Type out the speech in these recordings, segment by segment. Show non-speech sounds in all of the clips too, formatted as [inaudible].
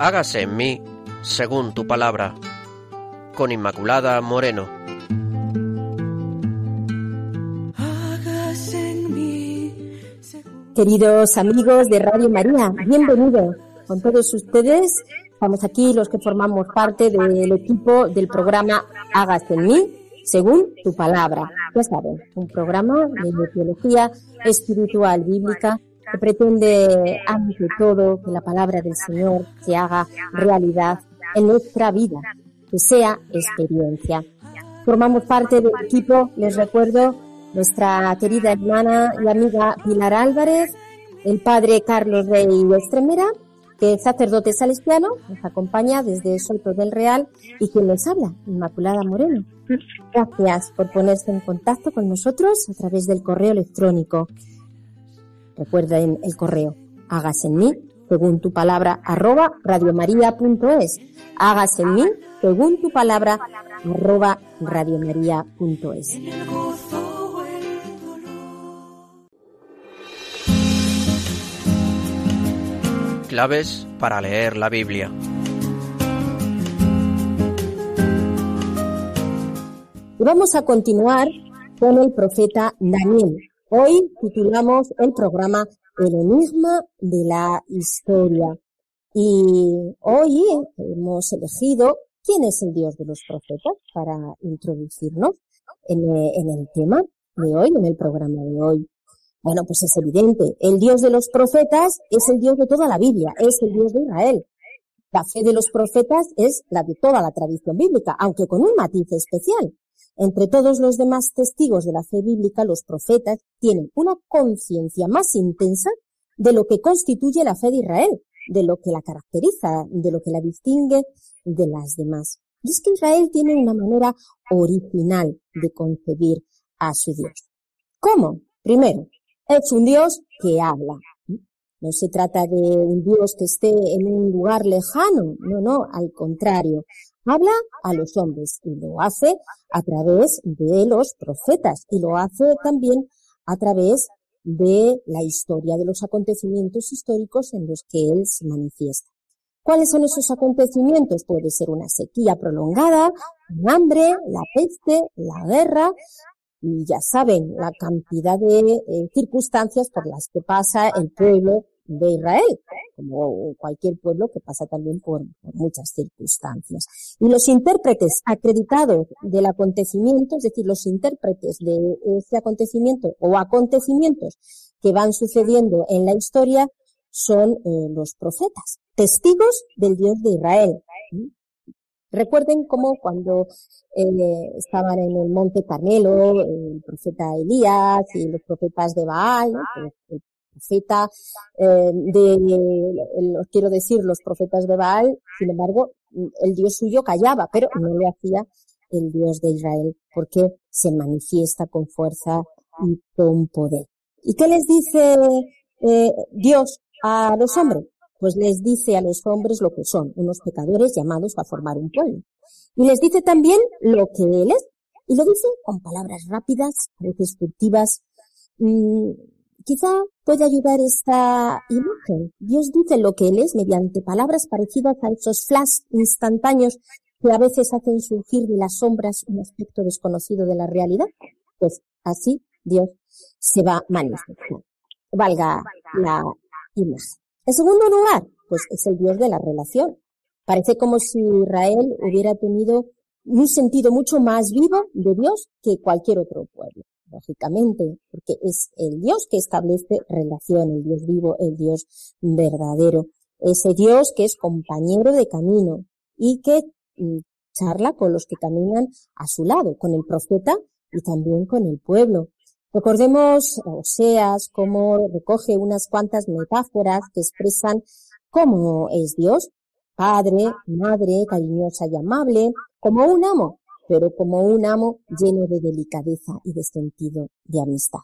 hágase en mí según tu palabra. Con Inmaculada Moreno. Queridos amigos de Radio María, bienvenidos con todos ustedes. Estamos aquí los que formamos parte del equipo del programa Hágase en mí según tu palabra. Ya saben, un programa de teología espiritual bíblica que pretende, ante todo, que la palabra del Señor se haga realidad en nuestra vida, que sea experiencia. Formamos parte del equipo, les recuerdo, nuestra querida hermana y amiga Pilar Álvarez, el padre Carlos Rey Estremera, que es sacerdote salesiano, nos acompaña desde Soto del Real y quien les habla, Inmaculada Moreno. Gracias por ponerse en contacto con nosotros a través del correo electrónico Recuerden el correo. Hágase en mí, según tu palabra, arroba radiomaria.es. Hágase en mí, según tu palabra, arroba radiomaria.es. Claves para leer la Biblia. Y vamos a continuar con el profeta Daniel. Hoy titulamos el programa El enigma de la historia. Y hoy hemos elegido quién es el Dios de los profetas para introducirnos en, el tema de hoy, en el programa de hoy. Bueno, pues es evidente, el Dios de los profetas es el Dios de toda la Biblia, es el Dios de Israel. La fe de los profetas es la de toda la tradición bíblica, aunque con un matiz especial. Entre todos los demás testigos de la fe bíblica, los profetas tienen una conciencia más intensa de lo que constituye la fe de Israel, de lo que la caracteriza, de lo que la distingue de las demás. Y es que Israel tiene una manera original de concebir a su Dios. ¿Cómo? Primero, es un Dios que habla. No se trata de un Dios que esté en un lugar lejano, no, no, al contrario habla a los hombres y lo hace a través de los profetas y lo hace también a través de la historia, de los acontecimientos históricos en los que él se manifiesta. ¿Cuáles son esos acontecimientos? Puede ser una sequía prolongada, un hambre, la peste, la guerra, y ya saben la cantidad de eh, circunstancias por las que pasa el pueblo de Israel, como cualquier pueblo que pasa también por, muchas circunstancias. Y los intérpretes acreditados del acontecimiento, es decir, los intérpretes de ese acontecimiento o acontecimientos que van sucediendo en la historia son eh, los profetas, testigos del Dios de Israel. Recuerden cómo cuando eh, estaban en el monte Carmelo, el profeta Elías y los profetas de Baal, profeta eh, de, quiero decir, los profetas de Baal, sin embargo, el Dios suyo callaba, pero no lo hacía el Dios de Israel, porque se manifiesta con fuerza y con poder. ¿Y qué les dice eh, Dios a los hombres? Pues les dice a los hombres lo que son, unos pecadores llamados a formar un pueblo. Y les dice también lo que Él es. Y lo dice con palabras rápidas, a Quizá puede ayudar esta imagen. Dios dice lo que Él es mediante palabras parecidas a esos flash instantáneos que a veces hacen surgir de las sombras un aspecto desconocido de la realidad. Pues así Dios se va manifestando. Valga la imagen. En segundo lugar, pues es el Dios de la relación. Parece como si Israel hubiera tenido un sentido mucho más vivo de Dios que cualquier otro pueblo lógicamente, porque es el Dios que establece relación, el Dios vivo, el Dios verdadero, ese Dios que es compañero de camino y que mm, charla con los que caminan a su lado, con el profeta y también con el pueblo. Recordemos Oseas cómo recoge unas cuantas metáforas que expresan cómo es Dios, padre, madre, cariñosa y amable, como un amo, pero como un amo lleno de delicadeza y de sentido de amistad.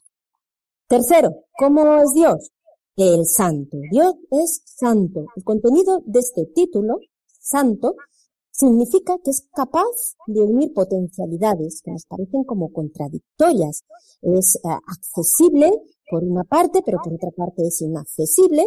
Tercero, ¿cómo es Dios? El santo. Dios es santo. El contenido de este título, santo, significa que es capaz de unir potencialidades que nos parecen como contradictorias. Es eh, accesible por una parte, pero por otra parte es inaccesible.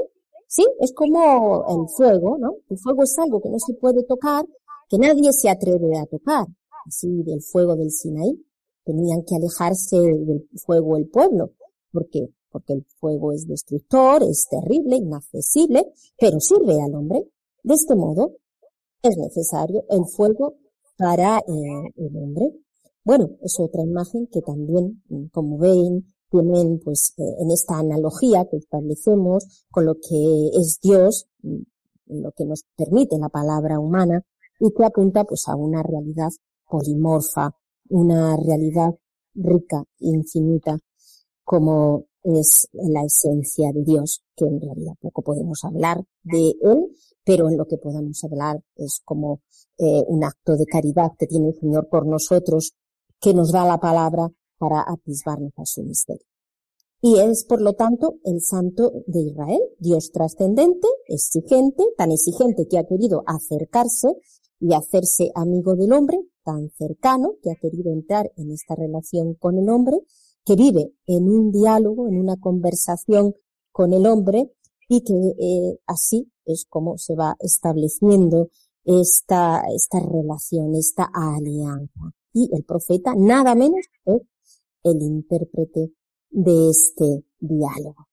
Sí, es como el fuego, ¿no? El fuego es algo que no se puede tocar, que nadie se atreve a tocar. Así del fuego del Sinaí. Tenían que alejarse del fuego el pueblo. ¿Por qué? Porque el fuego es destructor, es terrible, inaccesible, pero sirve al hombre. De este modo, es necesario el fuego para eh, el hombre. Bueno, es otra imagen que también, como ven, tienen pues eh, en esta analogía que establecemos con lo que es Dios, lo que nos permite la palabra humana y que apunta pues a una realidad polimorfa, una realidad rica, infinita, como es la esencia de Dios, que en realidad poco podemos hablar de Él, pero en lo que podamos hablar es como eh, un acto de caridad que tiene el Señor por nosotros, que nos da la palabra para atisbarnos a su misterio. Y es, por lo tanto, el santo de Israel, Dios trascendente, exigente, tan exigente que ha querido acercarse y hacerse amigo del hombre, tan cercano que ha querido entrar en esta relación con el hombre, que vive en un diálogo, en una conversación con el hombre y que eh, así es como se va estableciendo esta, esta relación, esta alianza. Y el profeta nada menos es el intérprete de este diálogo.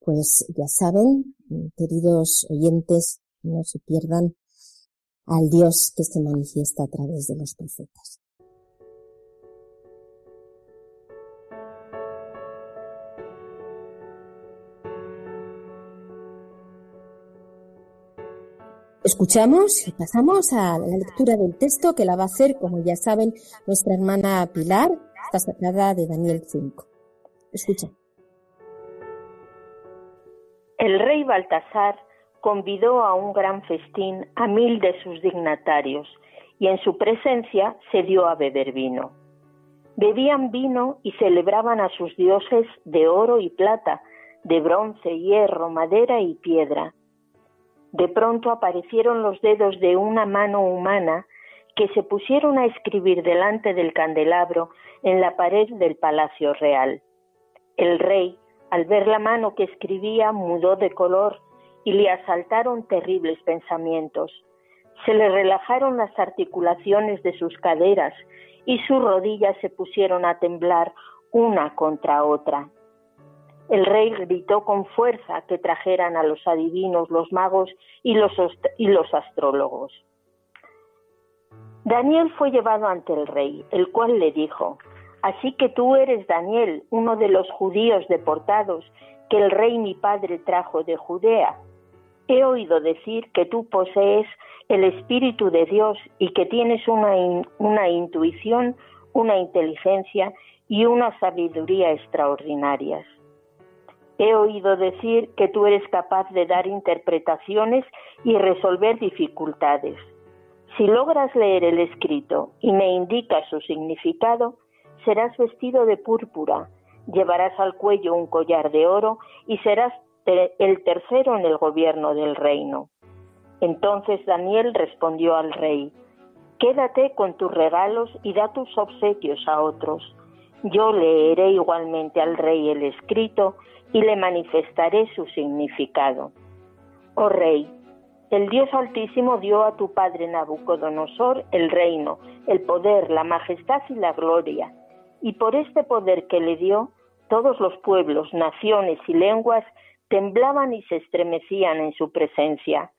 Pues ya saben, queridos oyentes, no se pierdan al Dios que se manifiesta a través de los profetas. Escuchamos y pasamos a la lectura del texto que la va a hacer, como ya saben, nuestra hermana Pilar, está sacada de Daniel 5. Escucha. El rey Baltasar convidó a un gran festín a mil de sus dignatarios y en su presencia se dio a beber vino. Bebían vino y celebraban a sus dioses de oro y plata, de bronce, hierro, madera y piedra de pronto aparecieron los dedos de una mano humana que se pusieron a escribir delante del candelabro en la pared del palacio real. El rey, al ver la mano que escribía, mudó de color y le asaltaron terribles pensamientos. Se le relajaron las articulaciones de sus caderas y sus rodillas se pusieron a temblar una contra otra. El rey gritó con fuerza que trajeran a los adivinos, los magos y los, astrólogos. Daniel fue llevado ante el rey, el cual le dijo, Así que tú eres Daniel, uno de los judíos deportados que el rey mi padre trajo de Judea. He oído decir que tú posees el Espíritu de Dios y que tienes una, una intuición, una inteligencia y una sabiduría extraordinarias. He oído decir que tú eres capaz de dar interpretaciones y resolver dificultades. Si logras leer el escrito y me indicas su significado, serás vestido de púrpura, llevarás al cuello un collar de oro y serás el tercero en el gobierno del reino. Entonces Daniel respondió al rey, Quédate con tus regalos y da tus obsequios a otros. Yo leeré igualmente al rey el escrito y le manifestaré su significado. Oh Rey, el Dios Altísimo dio a tu padre Nabucodonosor el reino, el poder, la majestad y la gloria, y por este poder que le dio, todos los pueblos, naciones y lenguas temblaban y se estremecían en su presencia.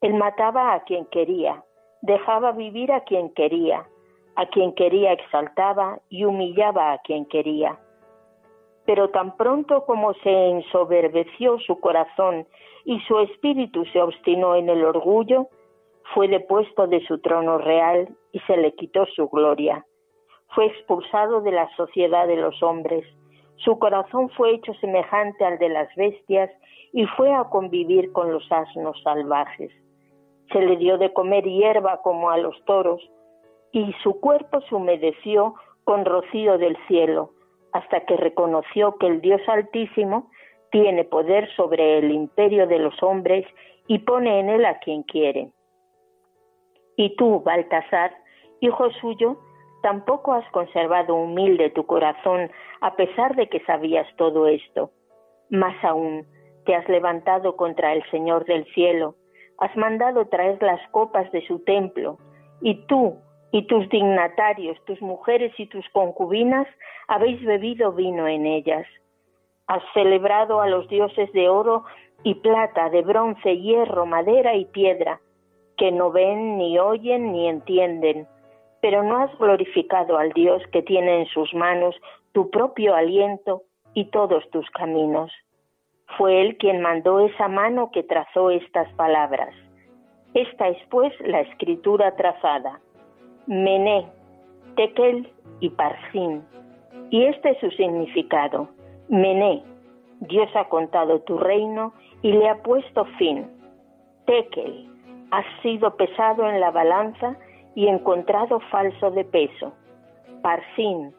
Él mataba a quien quería, dejaba vivir a quien quería, a quien quería exaltaba y humillaba a quien quería pero tan pronto como se ensoberbeció su corazón y su espíritu se obstinó en el orgullo, fue depuesto de su trono real y se le quitó su gloria. Fue expulsado de la sociedad de los hombres. Su corazón fue hecho semejante al de las bestias y fue a convivir con los asnos salvajes. Se le dio de comer hierba como a los toros y su cuerpo se humedeció con rocío del cielo hasta que reconoció que el Dios Altísimo tiene poder sobre el imperio de los hombres y pone en él a quien quiere. Y tú, Baltasar, hijo suyo, tampoco has conservado humilde tu corazón a pesar de que sabías todo esto. Más aún, te has levantado contra el Señor del cielo, has mandado traer las copas de su templo, y tú y tus dignatarios, tus mujeres y tus concubinas habéis bebido vino en ellas. Has celebrado a los dioses de oro y plata, de bronce, hierro, madera y piedra, que no ven, ni oyen, ni entienden, pero no has glorificado al Dios que tiene en sus manos tu propio aliento y todos tus caminos. Fue él quien mandó esa mano que trazó estas palabras. Esta es pues la escritura trazada. Mené, Tekel y Parsin. Y este es su significado. Mené, Dios ha contado tu reino y le ha puesto fin. Tekel, has sido pesado en la balanza y encontrado falso de peso. Parsin,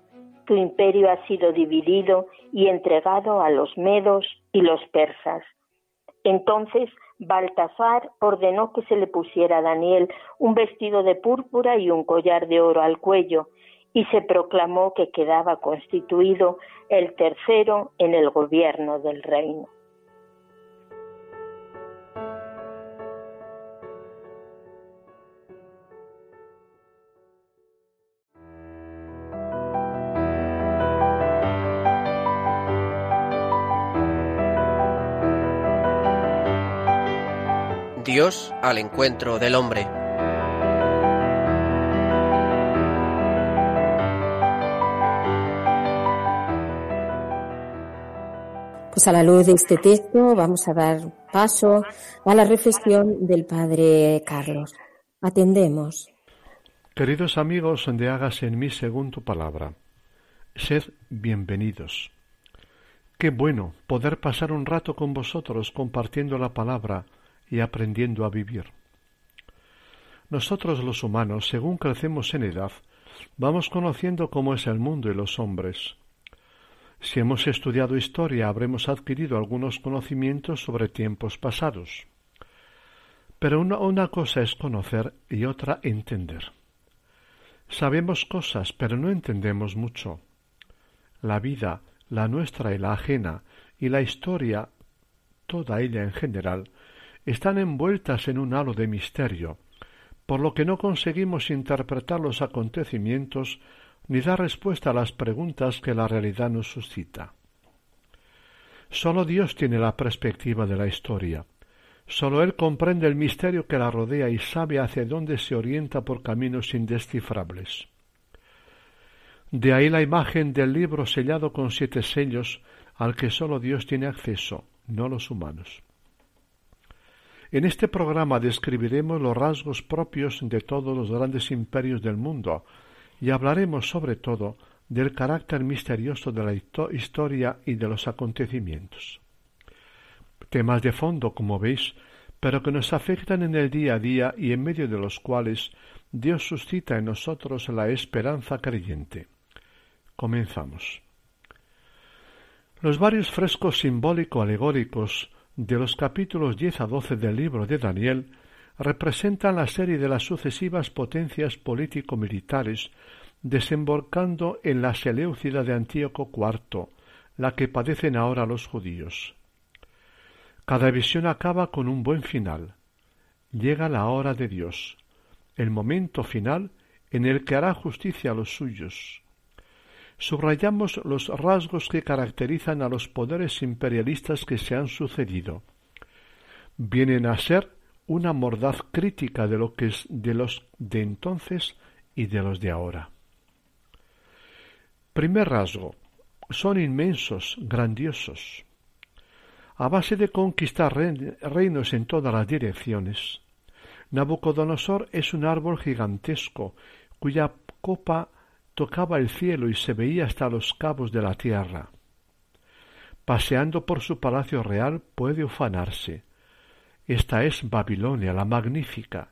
tu imperio ha sido dividido y entregado a los medos y los persas. Entonces Baltasar ordenó que se le pusiera a Daniel un vestido de púrpura y un collar de oro al cuello, y se proclamó que quedaba constituido el tercero en el gobierno del reino. Dios al encuentro del hombre. Pues a la luz de este texto vamos a dar paso a la reflexión del Padre Carlos. Atendemos. Queridos amigos de Hágase en mí según tu palabra, sed bienvenidos. Qué bueno poder pasar un rato con vosotros compartiendo la palabra y aprendiendo a vivir. Nosotros los humanos, según crecemos en edad, vamos conociendo cómo es el mundo y los hombres. Si hemos estudiado historia, habremos adquirido algunos conocimientos sobre tiempos pasados. Pero una, una, cosa es conocer y otra entender. Sabemos cosas, pero no entendemos mucho. La vida, la nuestra y la ajena, y la historia, toda ella en general, están envueltas en un halo de misterio, por lo que no conseguimos interpretar los acontecimientos ni dar respuesta a las preguntas que la realidad nos suscita. Sólo Dios tiene la perspectiva de la historia. Sólo Él comprende el misterio que la rodea y sabe hacia dónde se orienta por caminos indescifrables. De ahí la imagen del libro sellado con siete sellos al que sólo Dios tiene acceso, no los humanos. En este programa describiremos los rasgos propios de todos los grandes imperios del mundo y hablaremos sobre todo del carácter misterioso de la historia y de los acontecimientos. Temas de fondo, como veis, pero que nos afectan en el día a día y en medio de los cuales Dios suscita en nosotros la esperanza creyente. Comenzamos. Los varios frescos simbólico-alegóricos de los capítulos 10 a 12 del libro de Daniel representan la serie de las sucesivas potencias político-militares desembocando en la Seleucida de Antíoco IV, la que padecen ahora los judíos. Cada visión acaba con un buen final. Llega la hora de Dios, el momento final en el que hará justicia a los suyos subrayamos los rasgos que caracterizan a los poderes imperialistas que se han sucedido. Vienen a ser una mordaz crítica de lo que es de los de entonces y de los de ahora. Primer rasgo. Son inmensos, grandiosos. A base de conquistar reinos en todas las direcciones, Nabucodonosor es un árbol gigantesco cuya copa tocaba el cielo y se veía hasta los cabos de la tierra. Paseando por su palacio real puede ufanarse. Esta es Babilonia, la magnífica.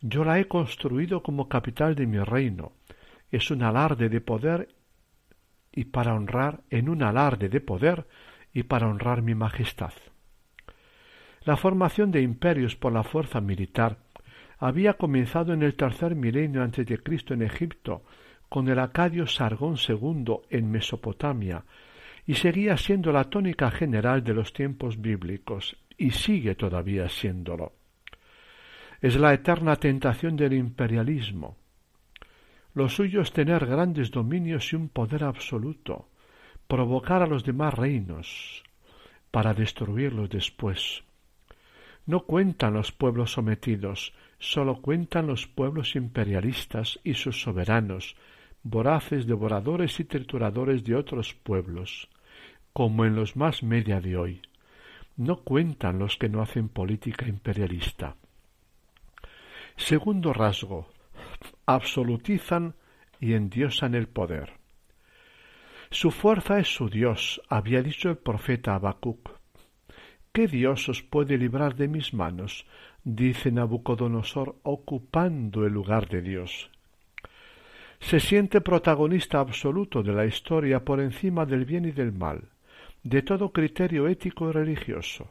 Yo la he construido como capital de mi reino. Es un alarde de poder y para honrar en un alarde de poder y para honrar mi majestad. La formación de imperios por la fuerza militar había comenzado en el tercer milenio antes de Cristo en Egipto con el acadio Sargón II en Mesopotamia y seguía siendo la tónica general de los tiempos bíblicos, y sigue todavía siéndolo. Es la eterna tentación del imperialismo. Lo suyo es tener grandes dominios y un poder absoluto, provocar a los demás reinos, para destruirlos después. No cuentan los pueblos sometidos, sólo cuentan los pueblos imperialistas y sus soberanos, voraces devoradores y trituradores de otros pueblos, como en los más media de hoy. No cuentan los que no hacen política imperialista. Segundo rasgo, absolutizan y endiosan el poder. Su fuerza es su Dios, había dicho el profeta Habacuc. ¿Qué Dios os puede librar de mis manos? dice Nabucodonosor, ocupando el lugar de Dios. Se siente protagonista absoluto de la historia por encima del bien y del mal, de todo criterio ético y religioso.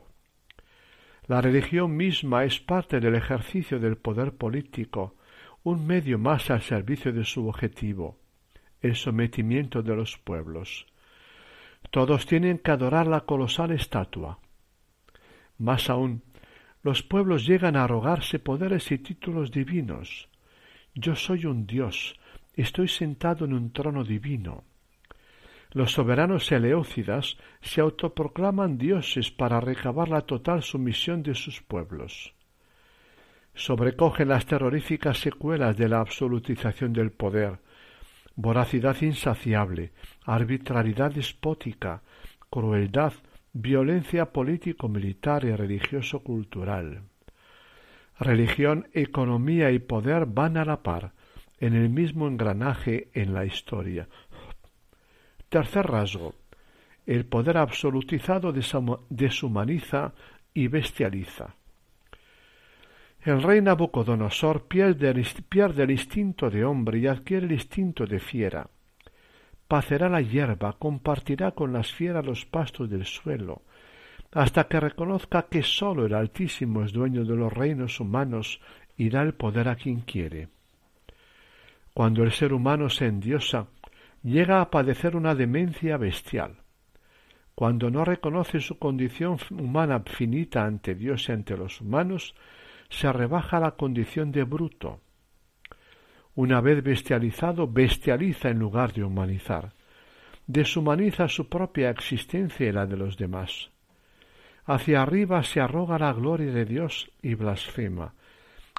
La religión misma es parte del ejercicio del poder político, un medio más al servicio de su objetivo, el sometimiento de los pueblos. Todos tienen que adorar la colosal estatua, más aún, los pueblos llegan a arrogarse poderes y títulos divinos. Yo soy un dios, estoy sentado en un trono divino. Los soberanos eleócidas se autoproclaman dioses para recabar la total sumisión de sus pueblos. Sobrecogen las terroríficas secuelas de la absolutización del poder, voracidad insaciable, arbitrariedad despótica, crueldad violencia político-militar y religioso-cultural. Religión, economía y poder van a la par, en el mismo engranaje en la historia. Tercer rasgo. El poder absolutizado deshumaniza y bestializa. El rey Nabucodonosor pierde el instinto de hombre y adquiere el instinto de fiera pacerá la hierba, compartirá con las fieras los pastos del suelo, hasta que reconozca que sólo el Altísimo es dueño de los reinos humanos y da el poder a quien quiere. Cuando el ser humano se endiosa, llega a padecer una demencia bestial. Cuando no reconoce su condición humana finita ante Dios y ante los humanos, se rebaja la condición de bruto, una vez bestializado, bestializa en lugar de humanizar. Deshumaniza su propia existencia y la de los demás. Hacia arriba se arroga la gloria de Dios y blasfema.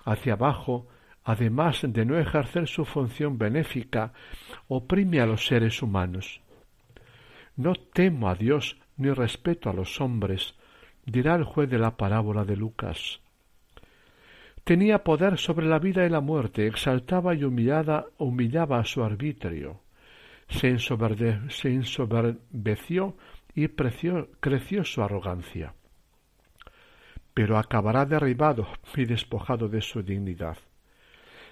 Hacia abajo, además de no ejercer su función benéfica, oprime a los seres humanos. No temo a Dios ni respeto a los hombres, dirá el juez de la parábola de Lucas. Tenía poder sobre la vida y la muerte, exaltaba y humillaba a su arbitrio. Se, ensoberbeció y creció su arrogancia. Pero acabará derribado y despojado de su dignidad.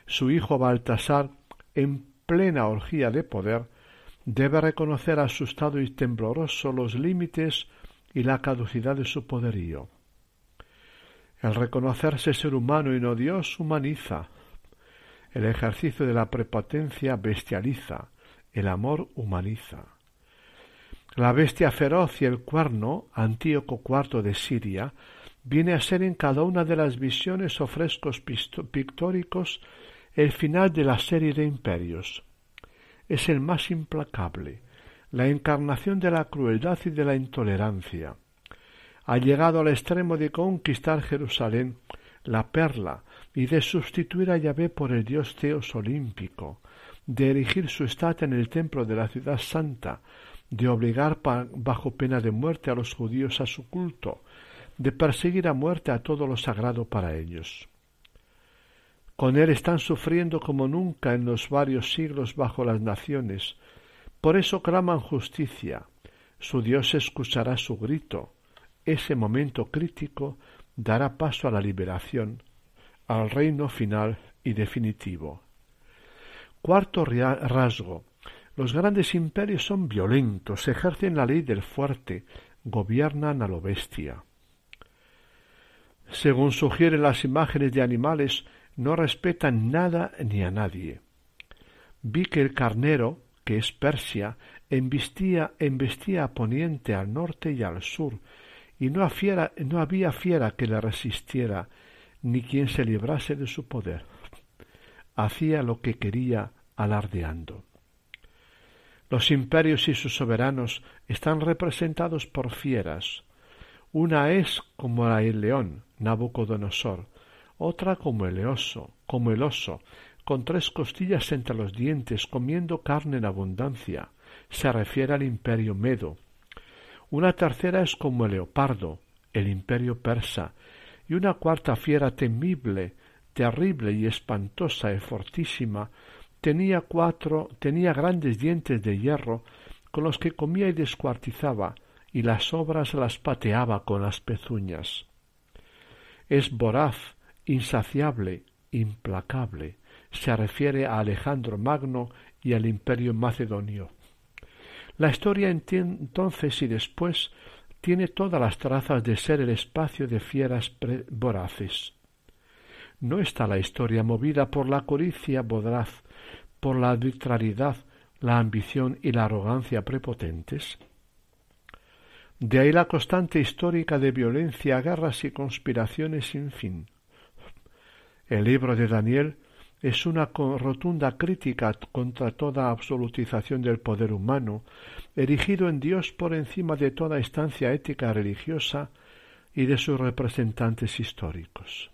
Su hijo Baltasar, en plena orgía de poder, debe reconocer asustado y tembloroso los límites y la caducidad de su poderío. El reconocerse ser humano y no Dios humaniza. El ejercicio de la prepotencia bestializa. El amor humaniza. La bestia feroz y el cuerno, Antíoco IV de Siria, viene a ser en cada una de las visiones o frescos pictóricos el final de la serie de imperios. Es el más implacable, la encarnación de la crueldad y de la intolerancia ha llegado al extremo de conquistar Jerusalén, la perla, y de sustituir a Yahvé por el dios Teos olímpico, de erigir su estatua en el templo de la ciudad santa, de obligar bajo pena de muerte a los judíos a su culto, de perseguir a muerte a todo lo sagrado para ellos. Con él están sufriendo como nunca en los varios siglos bajo las naciones, por eso claman justicia, su Dios escuchará su grito, ese momento crítico dará paso a la liberación, al reino final y definitivo. Cuarto rasgo. Los grandes imperios son violentos, ejercen la ley del fuerte, gobiernan a lo bestia. Según sugieren las imágenes de animales, no respetan nada ni a nadie. Vi que el carnero, que es Persia, embestía, embestía a poniente, al norte y al sur, y no, había fiera que le resistiera, ni quien se librase de su poder. Hacía lo que quería alardeando. Los imperios y sus soberanos están representados por fieras. Una es como el león, Nabucodonosor, otra como el oso, como el oso, con tres costillas entre los dientes, comiendo carne en abundancia. Se refiere al imperio medo. Una tercera es como el leopardo, el imperio persa, y una cuarta fiera temible, terrible y espantosa y fortísima, tenía cuatro, tenía grandes dientes de hierro, con los que comía y descuartizaba, y las sobras las pateaba con las pezuñas. Es voraz, insaciable, implacable, se refiere a Alejandro Magno y al imperio macedonio. La historia entonces y después tiene todas las trazas de ser el espacio de fieras voraces. ¿No está la historia movida por la codicia voraz, por la arbitrariedad, la ambición y la arrogancia prepotentes? De ahí la constante histórica de violencia, guerras y conspiraciones sin fin. El libro de Daniel es una rotunda crítica contra toda absolutización del poder humano, erigido en Dios por encima de toda instancia ética religiosa y de sus representantes históricos.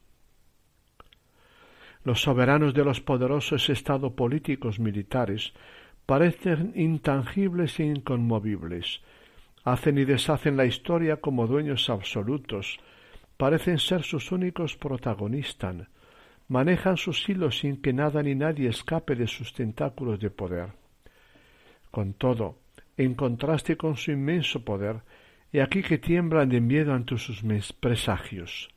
Los soberanos de los poderosos estados políticos militares parecen intangibles e inconmovibles, hacen y deshacen la historia como dueños absolutos, parecen ser sus únicos protagonistas, manejan sus hilos sin que nada ni nadie escape de sus tentáculos de poder. Con todo, en contraste con su inmenso poder, he aquí que tiemblan de miedo ante sus presagios.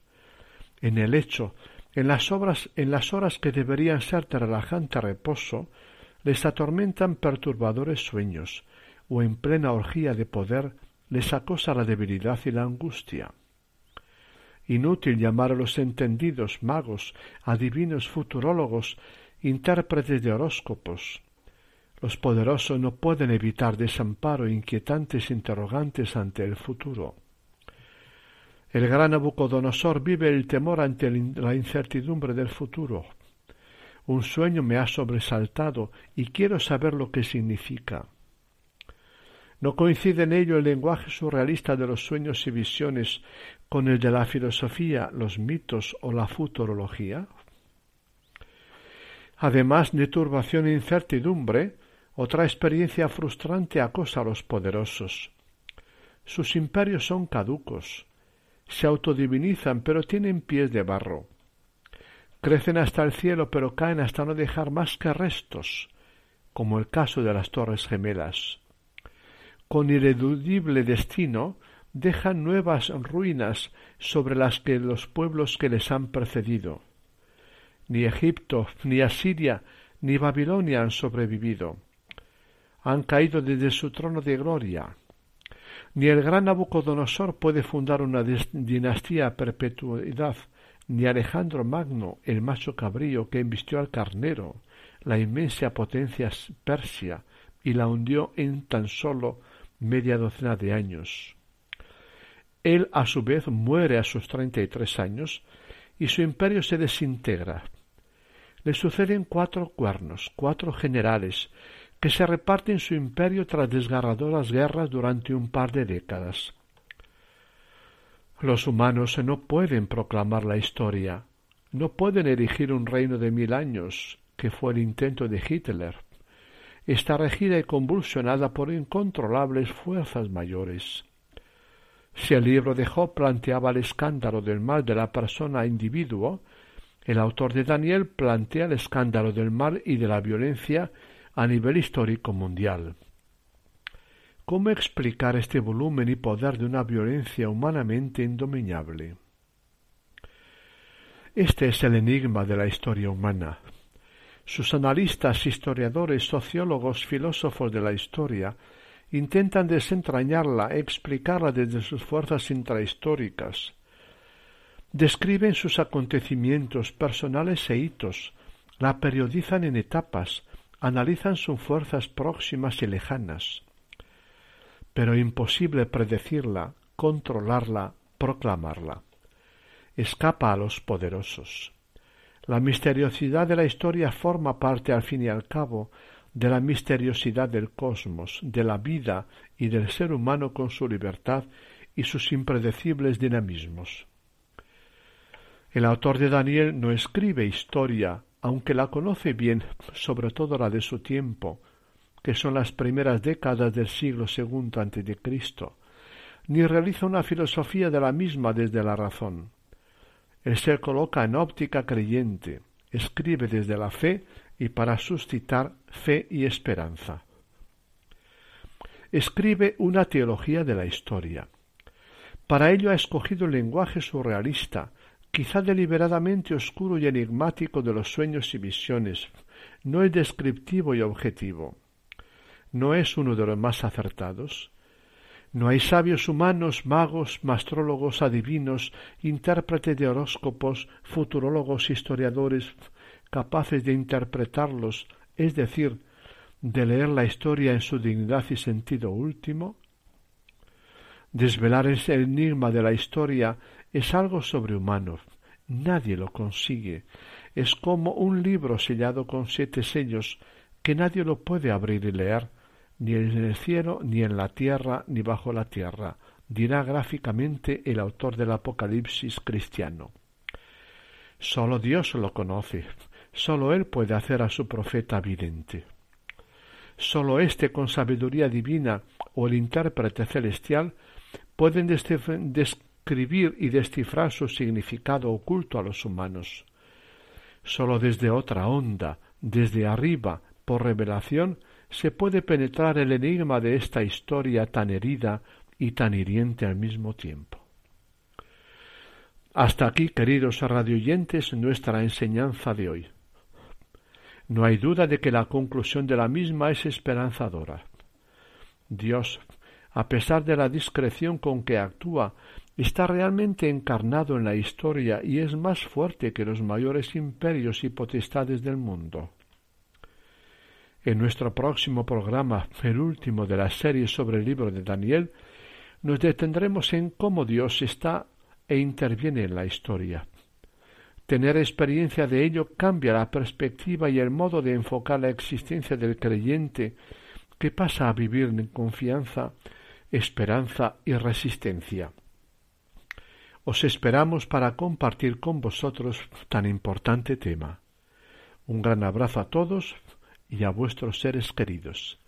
En el hecho, en las, obras, en las horas que deberían ser de relajante reposo, les atormentan perturbadores sueños, o en plena orgía de poder les acosa la debilidad y la angustia. Inútil llamar a los entendidos magos, adivinos futurólogos, intérpretes de horóscopos. Los poderosos no pueden evitar desamparo inquietantes interrogantes ante el futuro. El gran Nabucodonosor vive el temor ante la incertidumbre del futuro. Un sueño me ha sobresaltado y quiero saber lo que significa. ¿No coincide en ello el lenguaje surrealista de los sueños y visiones con el de la filosofía, los mitos o la futurología? Además de turbación e incertidumbre, otra experiencia frustrante acosa a los poderosos. Sus imperios son caducos, se autodivinizan pero tienen pies de barro. Crecen hasta el cielo pero caen hasta no dejar más que restos, como el caso de las Torres Gemelas con iredudible destino, dejan nuevas ruinas sobre las que los pueblos que les han precedido. Ni Egipto, ni Asiria, ni Babilonia han sobrevivido. Han caído desde su trono de gloria. Ni el gran Nabucodonosor puede fundar una dinastía a perpetuidad, ni Alejandro Magno, el macho cabrío que embistió al carnero, la inmensa potencia persia, y la hundió en tan solo media docena de años. Él a su vez muere a sus treinta y tres años y su imperio se desintegra. Le suceden cuatro cuernos, cuatro generales, que se reparten su imperio tras desgarradoras guerras durante un par de décadas. Los humanos no pueden proclamar la historia, no pueden erigir un reino de mil años, que fue el intento de Hitler está regida y convulsionada por incontrolables fuerzas mayores. Si el libro de Job planteaba el escándalo del mal de la persona individuo, el autor de Daniel plantea el escándalo del mal y de la violencia a nivel histórico mundial. ¿Cómo explicar este volumen y poder de una violencia humanamente indominable? Este es el enigma de la historia humana. Sus analistas, historiadores, sociólogos, filósofos de la historia intentan desentrañarla, explicarla desde sus fuerzas intrahistóricas. Describen sus acontecimientos personales e hitos, la periodizan en etapas, analizan sus fuerzas próximas y lejanas, pero imposible predecirla, controlarla, proclamarla. Escapa a los poderosos. La misteriosidad de la historia forma parte, al fin y al cabo, de la misteriosidad del cosmos, de la vida y del ser humano con su libertad y sus impredecibles dinamismos. El autor de Daniel no escribe historia, aunque la conoce bien, sobre todo la de su tiempo, que son las primeras décadas del siglo II a.C., ni realiza una filosofía de la misma desde la razón. Él se coloca en óptica creyente, escribe desde la fe y para suscitar fe y esperanza. Escribe una teología de la historia. Para ello ha escogido el lenguaje surrealista, quizá deliberadamente oscuro y enigmático de los sueños y visiones, no es descriptivo y objetivo. No es uno de los más acertados. No hay sabios humanos, magos, mastrólogos, adivinos, intérpretes de horóscopos, futurólogos, historiadores, capaces de interpretarlos, es decir, de leer la historia en su dignidad y sentido último? Desvelar ese enigma de la historia es algo sobrehumano. Nadie lo consigue. Es como un libro sellado con siete sellos que nadie lo puede abrir y leer, ni en el cielo, ni en la tierra, ni bajo la tierra, dirá gráficamente el autor del Apocalipsis cristiano. Sólo Dios lo conoce, sólo Él puede hacer a su profeta vidente. Sólo éste con sabiduría divina o el intérprete celestial pueden escribir y descifrar su significado oculto a los humanos. Sólo desde otra onda, desde arriba, por revelación, se puede penetrar el enigma de esta historia tan herida y tan hiriente al mismo tiempo. Hasta aquí, queridos radioyentes, nuestra enseñanza de hoy. No hay duda de que la conclusión de la misma es esperanzadora. Dios, a pesar de la discreción con que actúa está realmente encarnado en la historia y es más fuerte que los mayores imperios y potestades del mundo. En nuestro próximo programa, el último de la serie sobre el libro de Daniel, nos detendremos en cómo Dios está e interviene en la historia. Tener experiencia de ello cambia la perspectiva y el modo de enfocar la existencia del creyente que pasa a vivir en confianza, esperanza y resistencia. Os esperamos para compartir con vosotros tan importante tema. Un gran abrazo a todos y a vuestros seres queridos.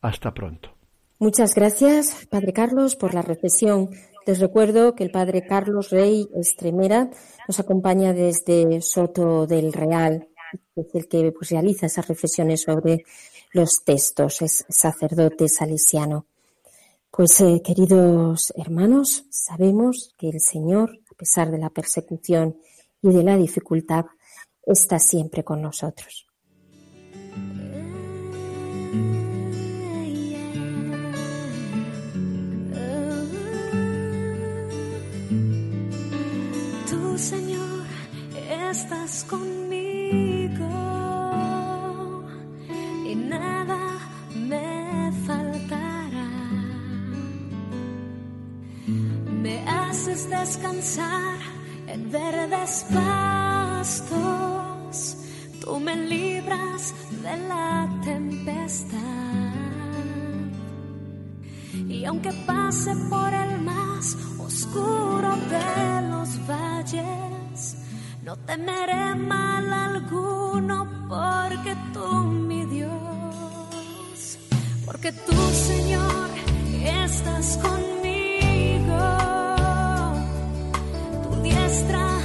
Hasta pronto. Muchas gracias, Padre Carlos, por la reflexión. Les recuerdo que el Padre Carlos Rey Estremera nos acompaña desde Soto del Real, es el que pues, realiza esas reflexiones sobre los textos, es sacerdote salesiano. Pues eh, queridos hermanos, sabemos que el Señor, a pesar de la persecución y de la dificultad, está siempre con nosotros. Estás con descansar en verdes pastos. Tú me libras de la tempestad. Y aunque pase por el más oscuro de los valles, no temeré mal alguno porque tú, mi Dios, porque tú, Señor, estás conmigo. aunque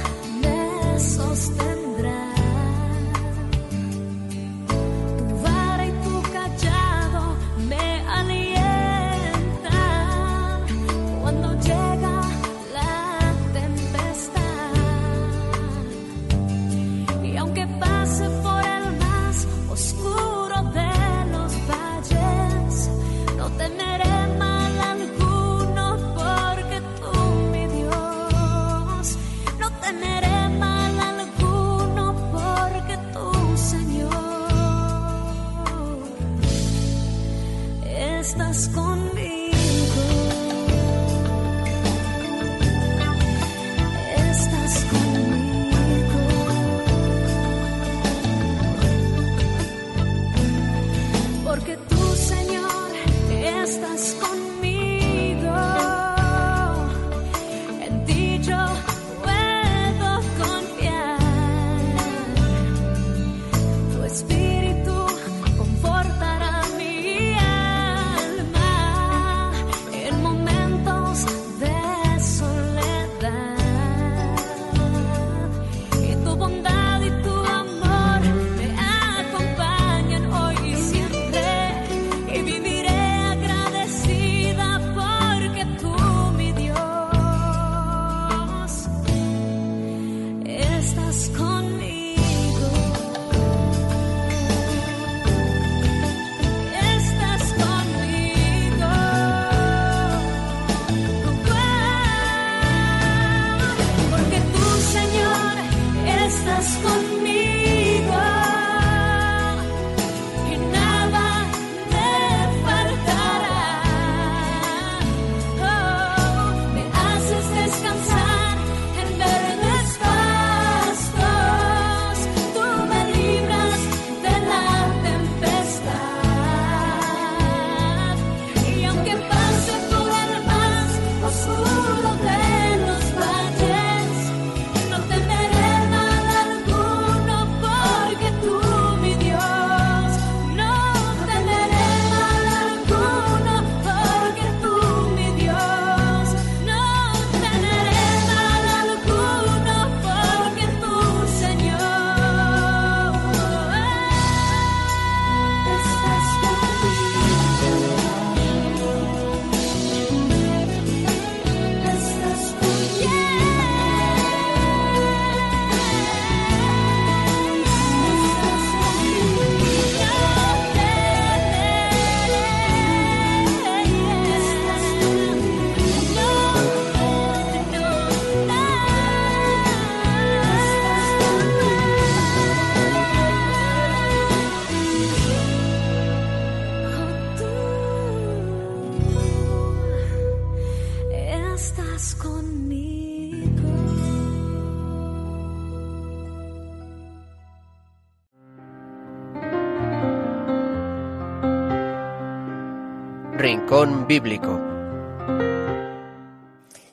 Bíblico.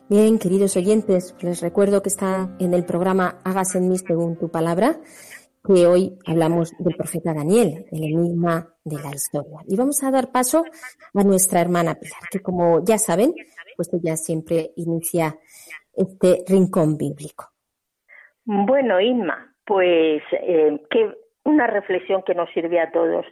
Bien, queridos oyentes, les recuerdo que está en el programa Hágase en mí según tu palabra, que hoy hablamos del profeta Daniel, el enigma de la historia. Y vamos a dar paso a nuestra hermana Pilar, que como ya saben, pues ella siempre inicia este rincón bíblico. Bueno, Inma, pues eh, que una reflexión que nos sirve a todos.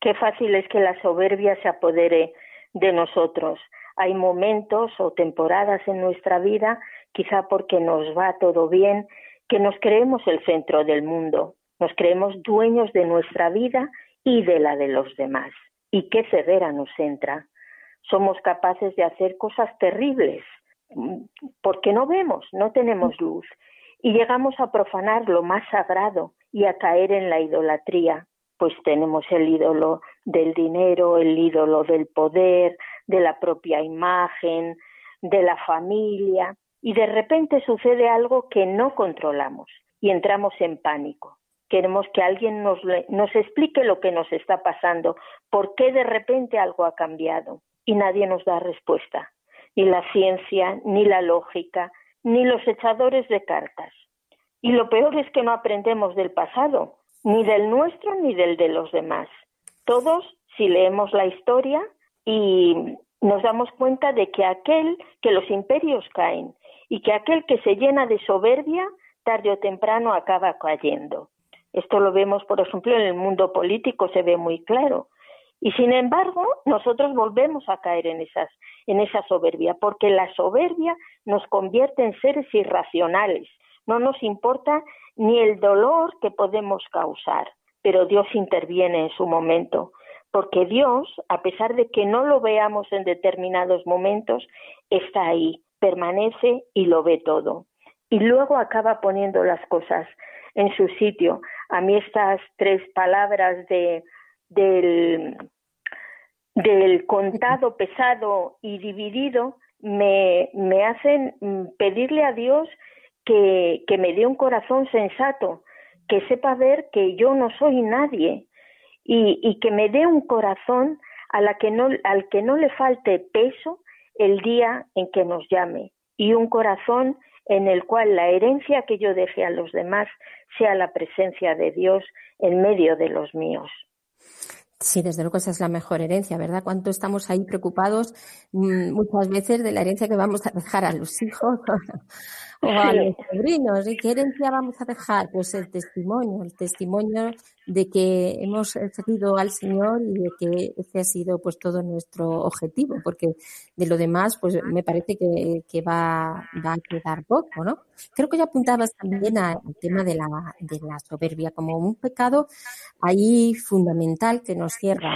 Qué fácil es que la soberbia se apodere de nosotros. Hay momentos o temporadas en nuestra vida, quizá porque nos va todo bien, que nos creemos el centro del mundo, nos creemos dueños de nuestra vida y de la de los demás. Y qué severa nos entra. Somos capaces de hacer cosas terribles porque no vemos, no tenemos luz. Y llegamos a profanar lo más sagrado y a caer en la idolatría pues tenemos el ídolo del dinero, el ídolo del poder, de la propia imagen, de la familia, y de repente sucede algo que no controlamos y entramos en pánico. Queremos que alguien nos, nos explique lo que nos está pasando, por qué de repente algo ha cambiado y nadie nos da respuesta, ni la ciencia, ni la lógica, ni los echadores de cartas. Y lo peor es que no aprendemos del pasado, ni del nuestro ni del de los demás. Todos, si leemos la historia y nos damos cuenta de que aquel que los imperios caen y que aquel que se llena de soberbia, tarde o temprano acaba cayendo. Esto lo vemos, por ejemplo, en el mundo político, se ve muy claro. Y sin embargo, nosotros volvemos a caer en, esas, en esa soberbia, porque la soberbia nos convierte en seres irracionales. No nos importa ni el dolor que podemos causar, pero Dios interviene en su momento, porque Dios, a pesar de que no lo veamos en determinados momentos, está ahí, permanece y lo ve todo. Y luego acaba poniendo las cosas en su sitio. A mí estas tres palabras de, del, contado, pesado y dividido, me, me hacen pedirle a Dios que, me dé un corazón sensato, que sepa ver que yo no soy nadie y, que me dé un corazón que no, al que no le falte peso el día en que nos llame y un corazón en el cual la herencia que yo deje a los demás sea la presencia de Dios en medio de los míos. Sí, desde luego esa es la mejor herencia, ¿verdad? ¿Cuánto estamos ahí preocupados mm, muchas veces de la herencia que vamos a dejar a los hijos [laughs] o a los [laughs] sobrinos? ¿Y qué herencia vamos a dejar? Pues el testimonio, el testimonio de que hemos seguido al Señor y de que ese ha sido pues todo nuestro objetivo, porque de lo demás pues me parece que, que va, va, a quedar poco, ¿no? Creo que ya apuntabas también al tema de la, de la soberbia como un pecado ahí fundamental que nos cierra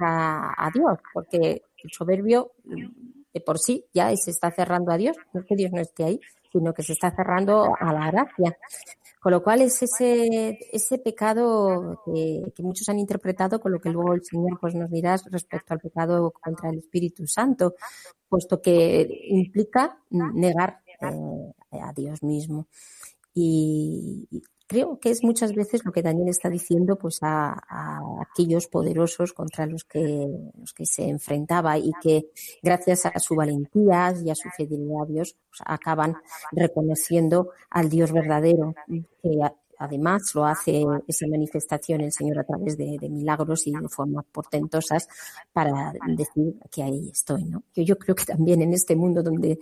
a, a Dios, porque el soberbio de por sí ya se está cerrando a Dios, no es que Dios no esté ahí, sino que se está cerrando a la gracia. Con lo cual es ese, ese pecado que, muchos han interpretado con lo que luego el Señor pues nos dirá respecto al pecado contra el Espíritu Santo, puesto que implica negar eh, a Dios mismo. Y, creo que es muchas veces lo que Daniel está diciendo pues a, aquellos poderosos contra los que, los que se enfrentaba y que gracias a su valentía y a su fidelidad a Dios pues, acaban reconociendo al Dios verdadero que además lo hace esa manifestación el Señor a través de, milagros y de formas portentosas para decir que ahí estoy, ¿no? Yo, yo creo que también en este mundo donde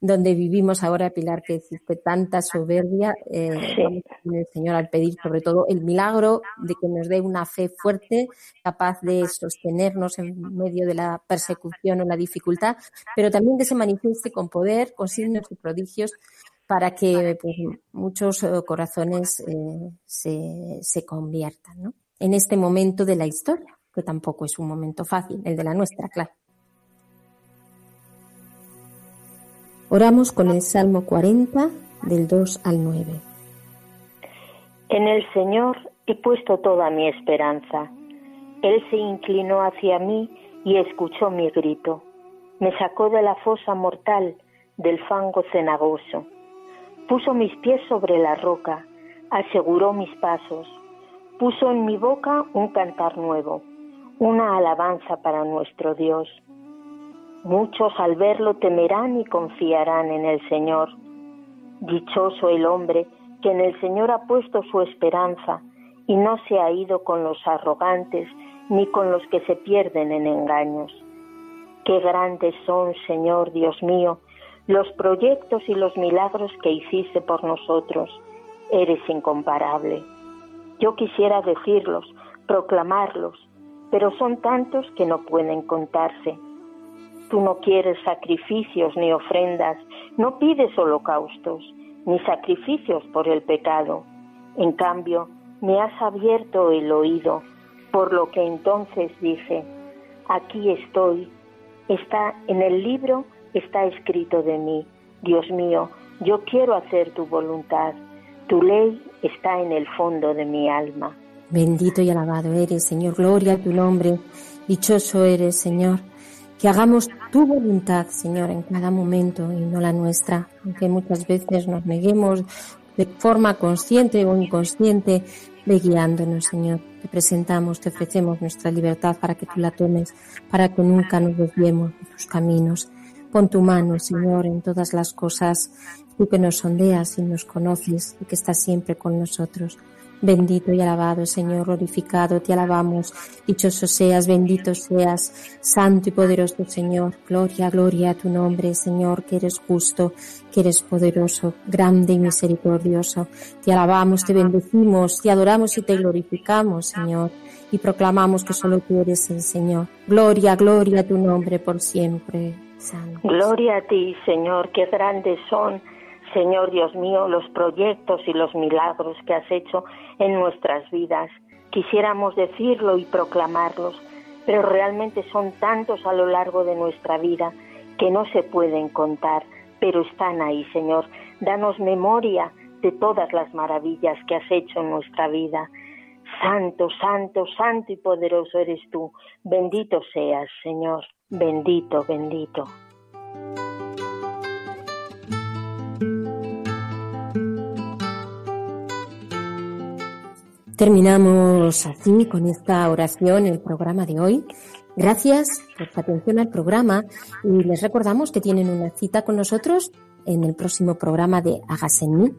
donde vivimos ahora, Pilar, que existe tanta soberbia, eh, el Señor al pedir sobre todo el milagro de que nos dé una fe fuerte, capaz de sostenernos en medio de la persecución o la dificultad, pero también que se manifieste con poder, con signos y prodigios para que pues, muchos eh, corazones eh, se, se conviertan ¿no? en este momento de la historia, que tampoco es un momento fácil, el de la nuestra, claro. Oramos con el Salmo 40 del 2 al 9. En el Señor he puesto toda mi esperanza. Él se inclinó hacia mí y escuchó mi grito. Me sacó de la fosa mortal, del fango cenagoso. Puso mis pies sobre la roca, aseguró mis pasos. Puso en mi boca un cantar nuevo, una alabanza para nuestro Dios. Muchos al verlo temerán y confiarán en el Señor. Dichoso el hombre que en el Señor ha puesto su esperanza y no se ha ido con los arrogantes ni con los que se pierden en engaños. Qué grandes son, Señor Dios mío, los proyectos y los milagros que hiciste por nosotros. Eres incomparable. Yo quisiera decirlos, proclamarlos, pero son tantos que no pueden contarse. Tú no quieres sacrificios ni ofrendas, no pides holocaustos, ni sacrificios por el pecado. En cambio, me has abierto el oído, por lo que entonces dije, aquí estoy, está en el libro, está escrito de mí, Dios mío, yo quiero hacer tu voluntad, tu ley está en el fondo de mi alma. Bendito y alabado eres, Señor, gloria a tu nombre, dichoso eres, Señor que hagamos tu voluntad, Señor, en cada momento y no la nuestra, aunque muchas veces nos neguemos de forma consciente o inconsciente, guiándonos, Señor. Te presentamos, te ofrecemos nuestra libertad para que tú la tomes, para que nunca nos desviemos de tus caminos. Pon tu mano, Señor, en todas las cosas, tú que nos sondeas y nos conoces y que estás siempre con nosotros. Bendito y alabado, Señor, glorificado, te alabamos. Dichoso seas, bendito seas, santo y poderoso Señor. Gloria, gloria a tu nombre, Señor, que eres justo, que eres poderoso, grande y misericordioso. Te alabamos, te bendecimos, te adoramos y te glorificamos, Señor. Y proclamamos que solo tú eres el Señor. Gloria, gloria a tu nombre por siempre. Santo. Gloria a ti, Señor, qué grandes son Señor Dios mío, los proyectos y los milagros que has hecho en nuestras vidas. Quisiéramos decirlo y proclamarlos, pero realmente son tantos a lo largo de nuestra vida que no se pueden contar, pero están ahí, Señor. Danos memoria de todas las maravillas que has hecho en nuestra vida. Santo, santo, santo y poderoso eres tú. Bendito seas, Señor. Bendito, bendito. Terminamos así con esta oración el programa de hoy. Gracias por su atención al programa y les recordamos que tienen una cita con nosotros en el próximo programa de Hagas en mí,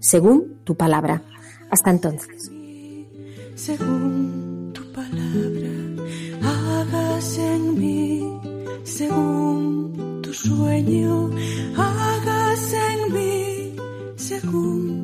según tu palabra. Hasta entonces. Según tu palabra, hagas en mí, según tu sueño, hagas en mí, según.